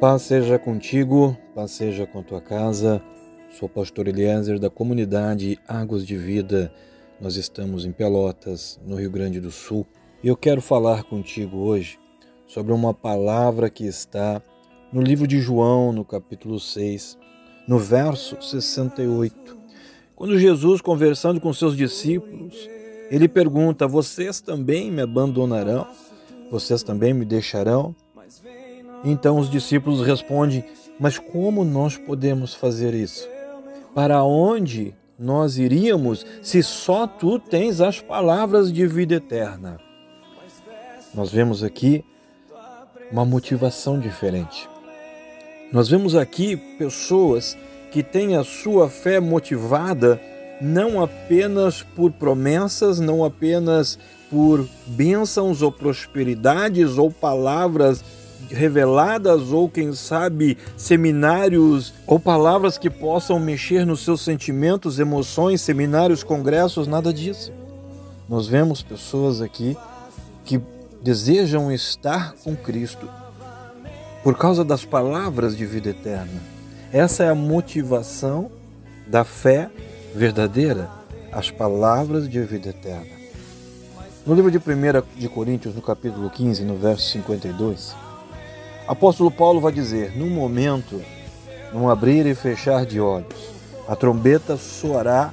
Paz seja contigo, paz seja com tua casa. Sou o pastor Eliezer da comunidade Águas de Vida. Nós estamos em Pelotas, no Rio Grande do Sul, e eu quero falar contigo hoje sobre uma palavra que está no livro de João, no capítulo 6, no verso 68. Quando Jesus, conversando com seus discípulos, ele pergunta: Vocês também me abandonarão? Vocês também me deixarão? Então os discípulos respondem: Mas como nós podemos fazer isso? Para onde nós iríamos se só tu tens as palavras de vida eterna? Nós vemos aqui uma motivação diferente. Nós vemos aqui pessoas que têm a sua fé motivada não apenas por promessas, não apenas por bênçãos ou prosperidades ou palavras reveladas ou quem sabe seminários ou palavras que possam mexer nos seus sentimentos, emoções, seminários, congressos, nada disso. Nós vemos pessoas aqui que desejam estar com Cristo por causa das palavras de vida eterna. Essa é a motivação da fé verdadeira, as palavras de vida eterna. No livro de 1 de Coríntios, no capítulo 15, no verso 52, Apóstolo Paulo vai dizer: num momento, num abrir e fechar de olhos, a trombeta soará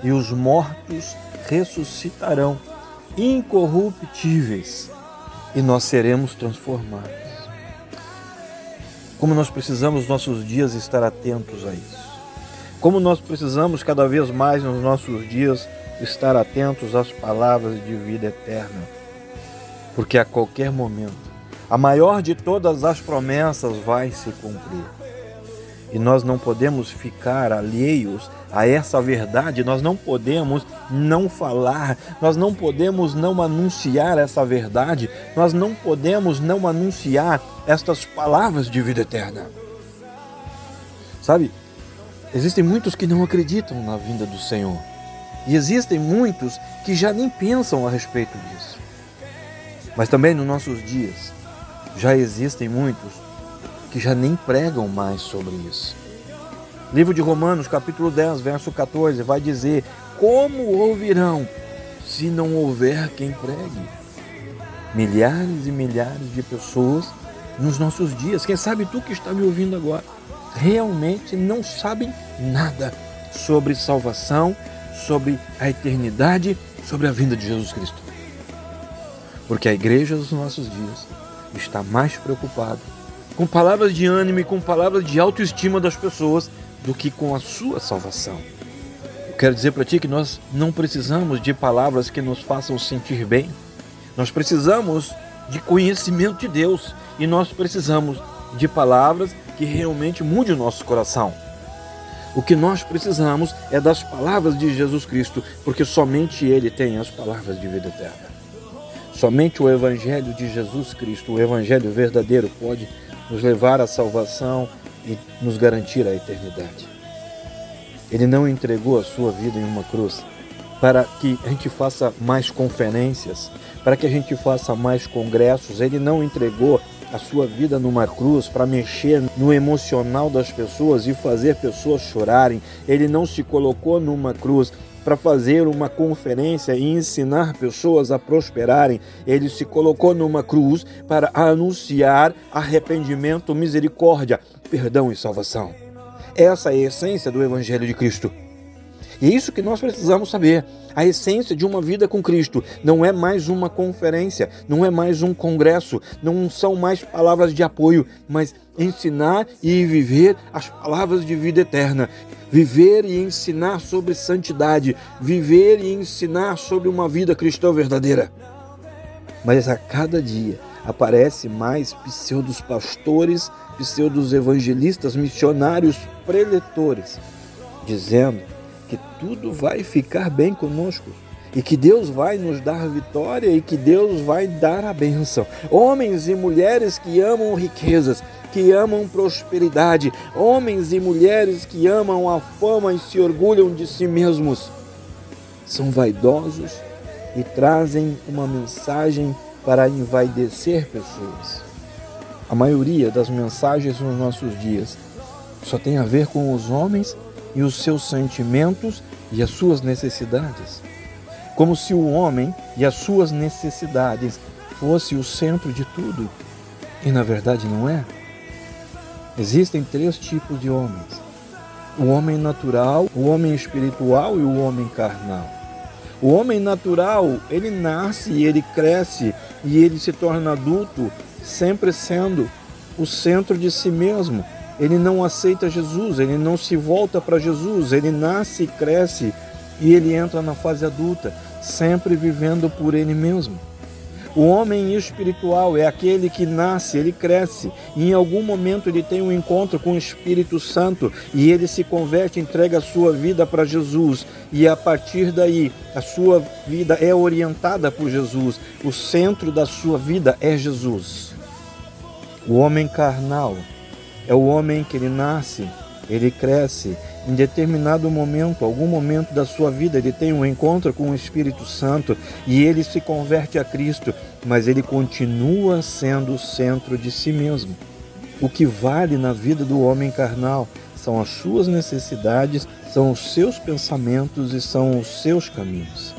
e os mortos ressuscitarão, incorruptíveis, e nós seremos transformados. Como nós precisamos nossos dias estar atentos a isso. Como nós precisamos cada vez mais nos nossos dias estar atentos às palavras de vida eterna. Porque a qualquer momento a maior de todas as promessas vai se cumprir. E nós não podemos ficar alheios a essa verdade, nós não podemos não falar, nós não podemos não anunciar essa verdade, nós não podemos não anunciar estas palavras de vida eterna. Sabe, existem muitos que não acreditam na vinda do Senhor, e existem muitos que já nem pensam a respeito disso. Mas também nos nossos dias, já existem muitos que já nem pregam mais sobre isso. Livro de Romanos, capítulo 10, verso 14, vai dizer: Como ouvirão se não houver quem pregue? Milhares e milhares de pessoas nos nossos dias, quem sabe tu que está me ouvindo agora, realmente não sabem nada sobre salvação, sobre a eternidade, sobre a vinda de Jesus Cristo. Porque a igreja dos nossos dias está mais preocupado com palavras de ânimo e com palavras de autoestima das pessoas do que com a sua salvação. Eu quero dizer para ti que nós não precisamos de palavras que nos façam sentir bem. Nós precisamos de conhecimento de Deus e nós precisamos de palavras que realmente mudem o nosso coração. O que nós precisamos é das palavras de Jesus Cristo, porque somente Ele tem as palavras de vida eterna. Somente o Evangelho de Jesus Cristo, o Evangelho verdadeiro, pode nos levar à salvação e nos garantir a eternidade. Ele não entregou a sua vida em uma cruz para que a gente faça mais conferências, para que a gente faça mais congressos. Ele não entregou a sua vida numa cruz para mexer no emocional das pessoas e fazer pessoas chorarem. Ele não se colocou numa cruz para fazer uma conferência e ensinar pessoas a prosperarem. Ele se colocou numa cruz para anunciar arrependimento, misericórdia, perdão e salvação. Essa é a essência do Evangelho de Cristo. E é isso que nós precisamos saber. A essência de uma vida com Cristo não é mais uma conferência, não é mais um congresso, não são mais palavras de apoio, mas ensinar e viver as palavras de vida eterna. Viver e ensinar sobre santidade, viver e ensinar sobre uma vida cristã verdadeira. Mas a cada dia aparece mais pseudos pastores, pseudos evangelistas, missionários, preletores, dizendo que tudo vai ficar bem conosco e que Deus vai nos dar vitória e que Deus vai dar a bênção. Homens e mulheres que amam riquezas, que amam prosperidade, homens e mulheres que amam a fama e se orgulham de si mesmos, são vaidosos e trazem uma mensagem para envaidecer pessoas. A maioria das mensagens nos nossos dias só tem a ver com os homens e os seus sentimentos e as suas necessidades. Como se o homem e as suas necessidades fosse o centro de tudo. E na verdade não é. Existem três tipos de homens: o homem natural, o homem espiritual e o homem carnal. O homem natural, ele nasce ele cresce e ele se torna adulto, sempre sendo o centro de si mesmo. Ele não aceita Jesus, ele não se volta para Jesus, ele nasce, cresce e ele entra na fase adulta, sempre vivendo por ele mesmo. O homem espiritual é aquele que nasce, ele cresce, e em algum momento ele tem um encontro com o Espírito Santo e ele se converte, entrega a sua vida para Jesus, e a partir daí a sua vida é orientada por Jesus. O centro da sua vida é Jesus. O homem carnal é o homem que ele nasce, ele cresce, em determinado momento, algum momento da sua vida, ele tem um encontro com o Espírito Santo e ele se converte a Cristo, mas ele continua sendo o centro de si mesmo. O que vale na vida do homem carnal são as suas necessidades, são os seus pensamentos e são os seus caminhos.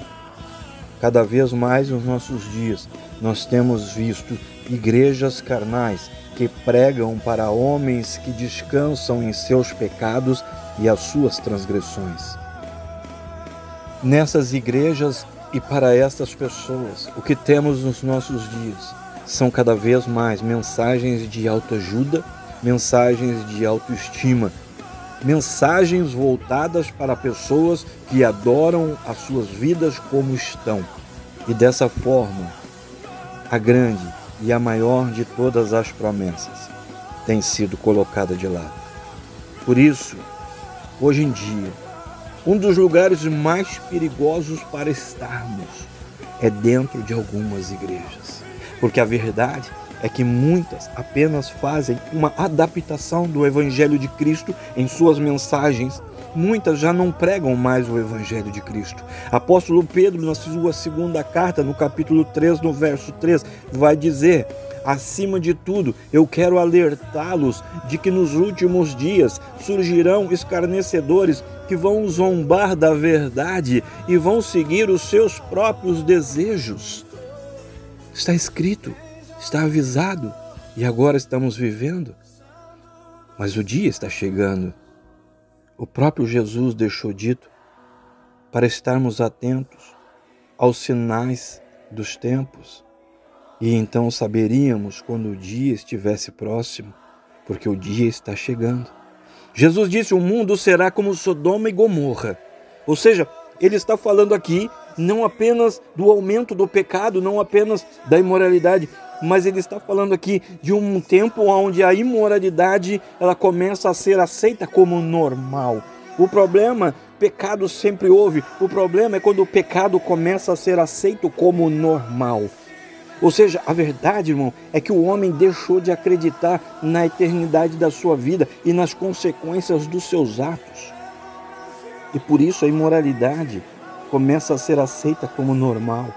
Cada vez mais nos nossos dias, nós temos visto igrejas carnais que pregam para homens que descansam em seus pecados e as suas transgressões. Nessas igrejas e para estas pessoas, o que temos nos nossos dias são cada vez mais mensagens de autoajuda, mensagens de autoestima, mensagens voltadas para pessoas que adoram as suas vidas como estão. E dessa forma, a grande e a maior de todas as promessas tem sido colocada de lado. Por isso, hoje em dia, um dos lugares mais perigosos para estarmos é dentro de algumas igrejas. Porque a verdade é que muitas apenas fazem uma adaptação do Evangelho de Cristo em suas mensagens. Muitas já não pregam mais o Evangelho de Cristo. Apóstolo Pedro, na sua segunda carta, no capítulo 3, no verso 3, vai dizer: Acima de tudo, eu quero alertá-los de que nos últimos dias surgirão escarnecedores que vão zombar da verdade e vão seguir os seus próprios desejos. Está escrito, está avisado e agora estamos vivendo. Mas o dia está chegando. O próprio Jesus deixou dito para estarmos atentos aos sinais dos tempos e então saberíamos quando o dia estivesse próximo, porque o dia está chegando. Jesus disse: O mundo será como Sodoma e Gomorra. Ou seja, ele está falando aqui não apenas do aumento do pecado, não apenas da imoralidade, mas ele está falando aqui de um tempo onde a imoralidade ela começa a ser aceita como normal. O problema, pecado sempre houve. O problema é quando o pecado começa a ser aceito como normal. Ou seja, a verdade, irmão, é que o homem deixou de acreditar na eternidade da sua vida e nas consequências dos seus atos. E por isso a imoralidade começa a ser aceita como normal.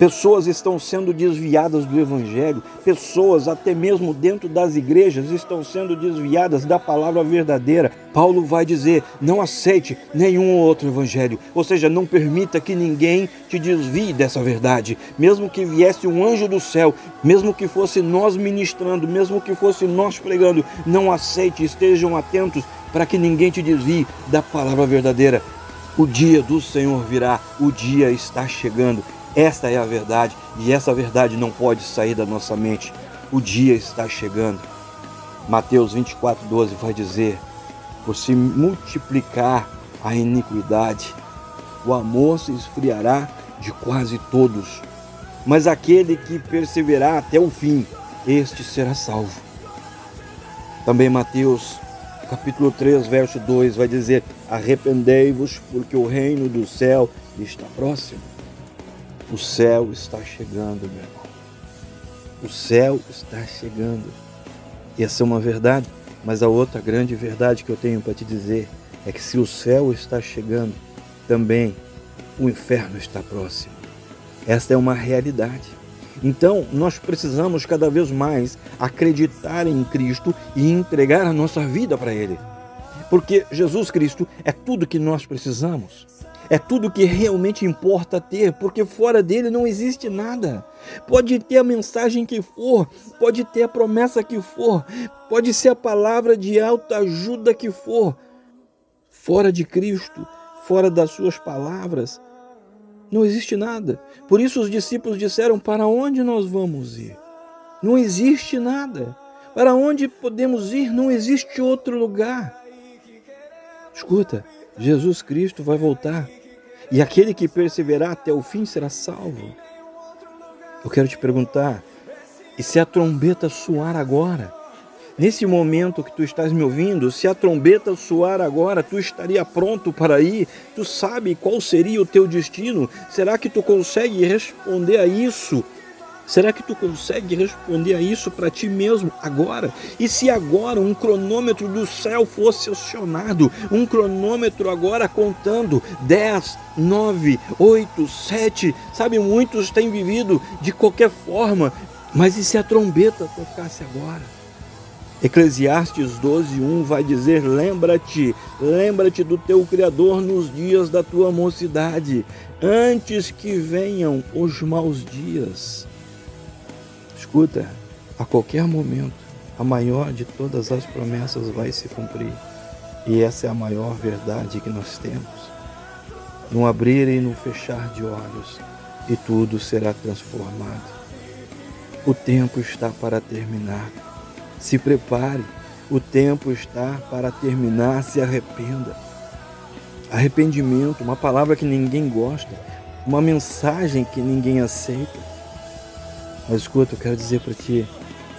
Pessoas estão sendo desviadas do Evangelho, pessoas, até mesmo dentro das igrejas, estão sendo desviadas da palavra verdadeira. Paulo vai dizer: não aceite nenhum outro Evangelho, ou seja, não permita que ninguém te desvie dessa verdade. Mesmo que viesse um anjo do céu, mesmo que fosse nós ministrando, mesmo que fosse nós pregando, não aceite, estejam atentos para que ninguém te desvie da palavra verdadeira. O dia do Senhor virá, o dia está chegando. Esta é a verdade e essa verdade não pode sair da nossa mente. O dia está chegando. Mateus 24, 12 vai dizer: Por se multiplicar a iniquidade, o amor se esfriará de quase todos. Mas aquele que perseverar até o fim, este será salvo. Também Mateus capítulo 3, verso 2 vai dizer: Arrependei-vos, porque o reino do céu está próximo. O céu está chegando, meu irmão. O céu está chegando. Essa é uma verdade, mas a outra grande verdade que eu tenho para te dizer é que se o céu está chegando, também o inferno está próximo. Esta é uma realidade. Então, nós precisamos cada vez mais acreditar em Cristo e entregar a nossa vida para Ele. Porque Jesus Cristo é tudo que nós precisamos. É tudo que realmente importa ter, porque fora dele não existe nada. Pode ter a mensagem que for, pode ter a promessa que for, pode ser a palavra de alta ajuda que for. Fora de Cristo, fora das suas palavras, não existe nada. Por isso os discípulos disseram: Para onde nós vamos ir? Não existe nada. Para onde podemos ir? Não existe outro lugar. Escuta, Jesus Cristo vai voltar e aquele que perseverar até o fim será salvo. Eu quero te perguntar: e se a trombeta soar agora? Nesse momento que tu estás me ouvindo, se a trombeta soar agora, tu estaria pronto para ir? Tu sabe qual seria o teu destino? Será que tu consegue responder a isso? Será que tu consegue responder a isso para ti mesmo agora? E se agora um cronômetro do céu fosse acionado, um cronômetro agora contando 10, 9, 8, 7, sabe, muitos têm vivido de qualquer forma, mas e se a trombeta tocasse agora? Eclesiastes 12:1 vai dizer: Lembra-te, lembra-te do teu Criador nos dias da tua mocidade, antes que venham os maus dias. Escuta, a qualquer momento, a maior de todas as promessas vai se cumprir. E essa é a maior verdade que nós temos. No abrir e no fechar de olhos, e tudo será transformado. O tempo está para terminar se prepare, o tempo está para terminar, se arrependa. Arrependimento, uma palavra que ninguém gosta, uma mensagem que ninguém aceita. Mas escuta, eu quero dizer para ti,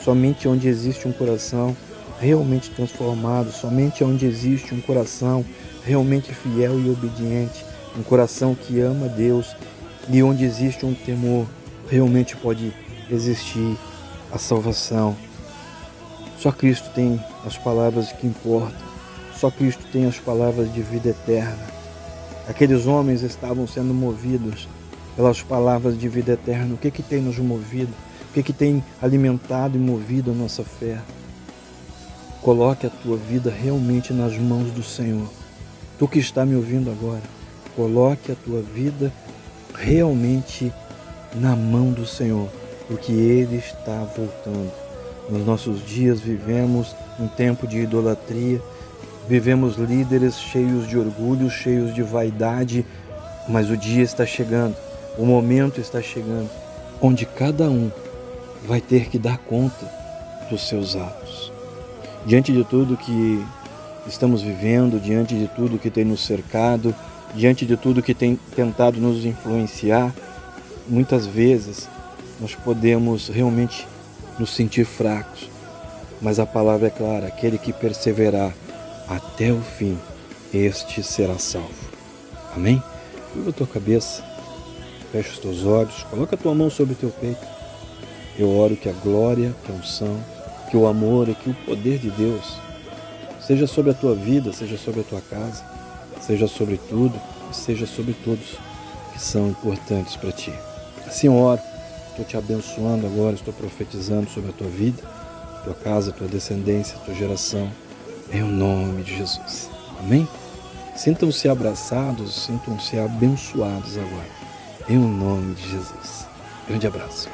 somente onde existe um coração realmente transformado, somente onde existe um coração realmente fiel e obediente, um coração que ama Deus e onde existe um temor, realmente pode existir a salvação. Só Cristo tem as palavras que importam. Só Cristo tem as palavras de vida eterna. Aqueles homens estavam sendo movidos pelas palavras de vida eterna. O que que tem nos movido? O que que tem alimentado e movido a nossa fé? Coloque a tua vida realmente nas mãos do Senhor. Tu que está me ouvindo agora, coloque a tua vida realmente na mão do Senhor, porque Ele está voltando. Nos nossos dias vivemos um tempo de idolatria, vivemos líderes cheios de orgulho, cheios de vaidade, mas o dia está chegando, o momento está chegando, onde cada um vai ter que dar conta dos seus atos. Diante de tudo que estamos vivendo, diante de tudo que tem nos cercado, diante de tudo que tem tentado nos influenciar, muitas vezes nós podemos realmente nos sentir fracos. Mas a palavra é clara: aquele que perseverar até o fim, este será salvo. Amém? Curva a tua cabeça, fecha os teus olhos, coloca a tua mão sobre o teu peito. Eu oro que a glória, que a unção, que o amor e que o poder de Deus seja sobre a tua vida, seja sobre a tua casa, seja sobre tudo e seja sobre todos que são importantes para ti. Assim eu oro Estou te abençoando agora, estou profetizando sobre a tua vida, tua casa, tua descendência, tua geração, em nome de Jesus. Amém? Sintam-se abraçados, sintam-se abençoados agora, em nome de Jesus. Grande abraço.